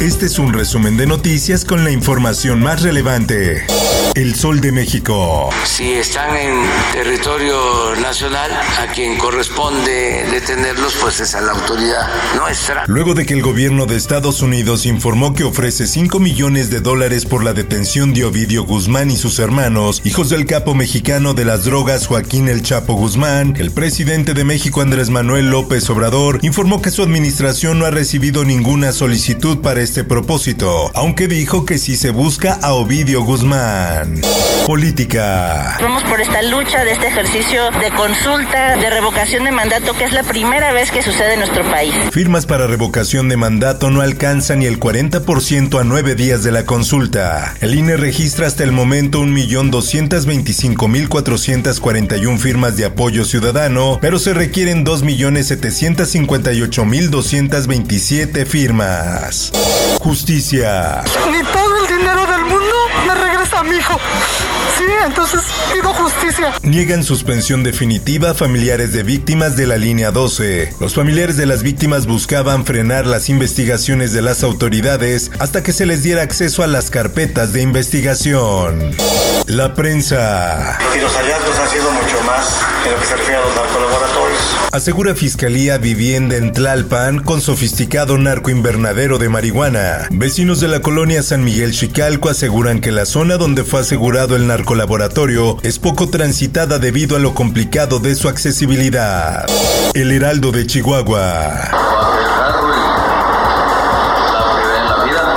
Este es un resumen de noticias con la información más relevante. El Sol de México. Si están en territorio nacional, a quien corresponde detenerlos, pues es a la autoridad nuestra. Luego de que el gobierno de Estados Unidos informó que ofrece 5 millones de dólares por la detención de Ovidio Guzmán y sus hermanos, hijos del capo mexicano de las drogas Joaquín El Chapo Guzmán, el presidente de México Andrés Manuel López Obrador informó que su administración no ha recibido ninguna solicitud para este propósito, aunque dijo que sí se busca a Ovidio Guzmán. Política. Vamos por esta lucha de este ejercicio de consulta, de revocación de mandato, que es la primera vez que sucede en nuestro país. Firmas para revocación de mandato no alcanzan ni el 40% a nueve días de la consulta. El INE registra hasta el momento 1.225.441 firmas de apoyo ciudadano, pero se requieren 2.758.227 firmas. Justicia. Regresa a mi hijo. Sí, entonces pido justicia. Niegan suspensión definitiva familiares de víctimas de la línea 12. Los familiares de las víctimas buscaban frenar las investigaciones de las autoridades hasta que se les diera acceso a las carpetas de investigación. La prensa. Y los hallazgos han sido mucho más en lo que se refiere a los narcolaboratorios. Asegura Fiscalía vivienda en Tlalpan con sofisticado narcoinvernadero de marihuana. Vecinos de la colonia San Miguel Chicalco aseguran que la zona donde fue asegurado el narcolaboratorio es poco transitada debido a lo complicado de su accesibilidad. El Heraldo de Chihuahua.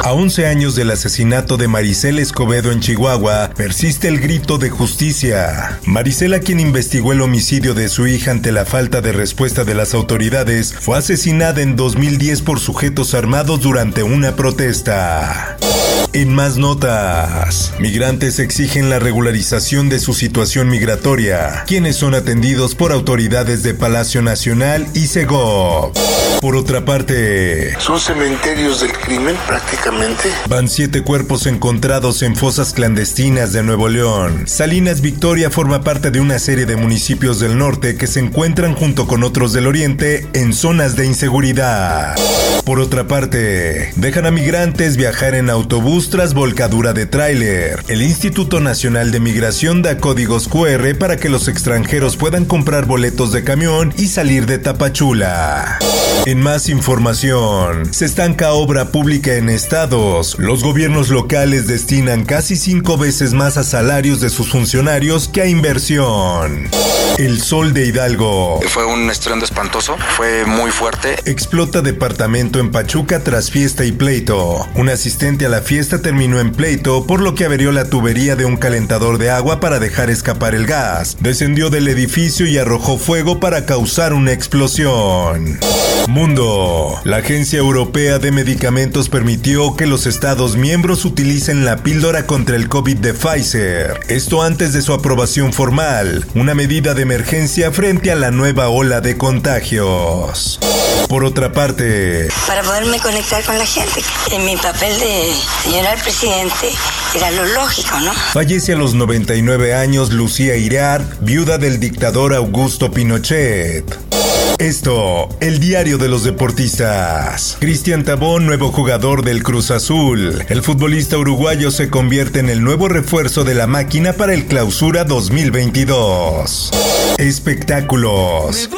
A 11 años del asesinato de Maricela Escobedo en Chihuahua, persiste el grito de justicia. Maricela, quien investigó el homicidio de su hija ante la falta de respuesta de las autoridades, fue asesinada en 2010 por sujetos armados durante una protesta. En más notas, migrantes exigen la regularización de su situación migratoria, quienes son atendidos por autoridades de Palacio Nacional y Segov. Por otra parte, son cementerios del crimen prácticamente. Van siete cuerpos encontrados en fosas clandestinas de Nuevo León. Salinas Victoria forma parte de una serie de municipios del norte que se encuentran junto con otros del oriente en zonas de inseguridad. Por otra parte, dejan a migrantes viajar en autobús volcadura de tráiler. El Instituto Nacional de Migración da códigos QR para que los extranjeros puedan comprar boletos de camión y salir de Tapachula. En más información, se estanca obra pública en estados. Los gobiernos locales destinan casi cinco veces más a salarios de sus funcionarios que a inversión. El sol de Hidalgo. Fue un estruendo espantoso, fue muy fuerte. Explota departamento en Pachuca tras fiesta y pleito. Un asistente a la fiesta terminó en pleito, por lo que averió la tubería de un calentador de agua para dejar escapar el gas. Descendió del edificio y arrojó fuego para causar una explosión. Mundo. La Agencia Europea de Medicamentos permitió que los Estados miembros utilicen la píldora contra el COVID de Pfizer. Esto antes de su aprobación formal, una medida de emergencia frente a la nueva ola de contagios. Por otra parte, para poderme conectar con la gente, en mi papel de señora al presidente era lo lógico, ¿no? Fallece a los 99 años Lucía Irar, viuda del dictador Augusto Pinochet. Esto, el diario de los deportistas. Cristian Tabón, nuevo jugador del Cruz Azul. El futbolista uruguayo se convierte en el nuevo refuerzo de la máquina para el Clausura 2022. Espectáculos.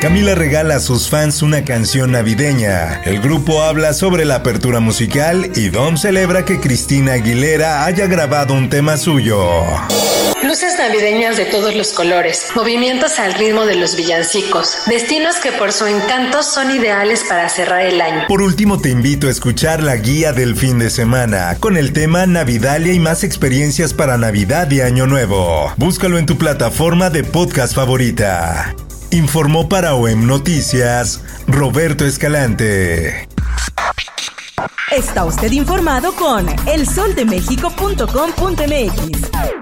Camila regala a sus fans una canción navideña. El grupo habla sobre la apertura musical y Dom celebra que Cristina Aguilera haya grabado un tema suyo. Luces navideñas de todos los colores, movimientos al ritmo de los villancicos, destinos que por su encanto son ideales para cerrar el año. Por último te invito a escuchar la guía del fin de semana con el tema Navidalia y más experiencias para Navidad y Año Nuevo. Búscalo en tu plataforma de podcast favorita. Informó para OEM Noticias Roberto Escalante. Está usted informado con elsoldemexico.com.mx.